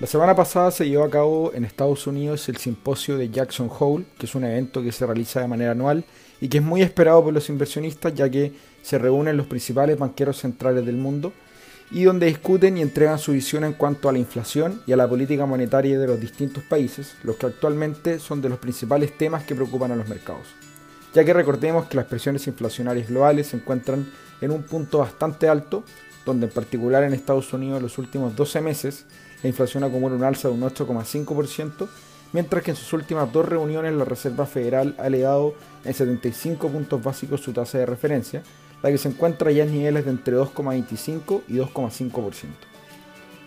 La semana pasada se llevó a cabo en Estados Unidos el simposio de Jackson Hole, que es un evento que se realiza de manera anual y que es muy esperado por los inversionistas ya que se reúnen los principales banqueros centrales del mundo y donde discuten y entregan su visión en cuanto a la inflación y a la política monetaria de los distintos países, los que actualmente son de los principales temas que preocupan a los mercados. Ya que recordemos que las presiones inflacionarias globales se encuentran en un punto bastante alto, donde en particular en Estados Unidos en los últimos 12 meses la inflación acumula un alza de un 8,5%, mientras que en sus últimas dos reuniones la Reserva Federal ha elevado en 75 puntos básicos su tasa de referencia, la que se encuentra ya en niveles de entre 2,25 y 2,5%.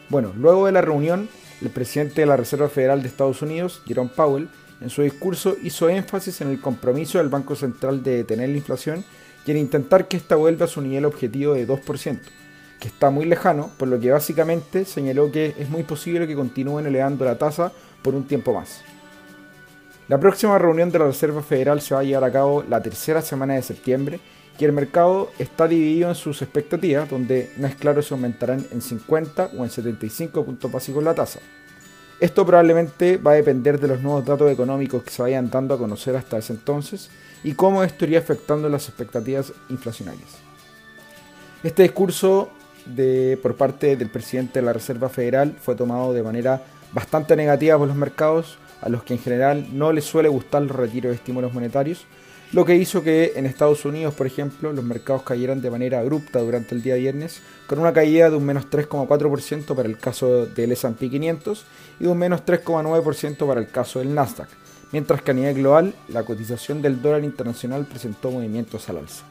Bueno, luego de la reunión, el presidente de la Reserva Federal de Estados Unidos, Jerome Powell, en su discurso hizo énfasis en el compromiso del Banco Central de detener la inflación y en intentar que ésta vuelva a su nivel objetivo de 2%, que está muy lejano, por lo que básicamente señaló que es muy posible que continúen elevando la tasa por un tiempo más. La próxima reunión de la Reserva Federal se va a llevar a cabo la tercera semana de septiembre y el mercado está dividido en sus expectativas, donde no es claro si aumentarán en 50 o en 75 puntos básicos la tasa. Esto probablemente va a depender de los nuevos datos económicos que se vayan dando a conocer hasta ese entonces y cómo esto iría afectando las expectativas inflacionarias. Este discurso de, por parte del presidente de la Reserva Federal fue tomado de manera bastante negativa por los mercados, a los que en general no les suele gustar los retiros de estímulos monetarios, lo que hizo que en Estados Unidos, por ejemplo, los mercados cayeran de manera abrupta durante el día viernes, con una caída de un menos 3,4% para el caso del S&P 500 y de un menos 3,9% para el caso del Nasdaq, mientras que a nivel global la cotización del dólar internacional presentó movimientos al alza.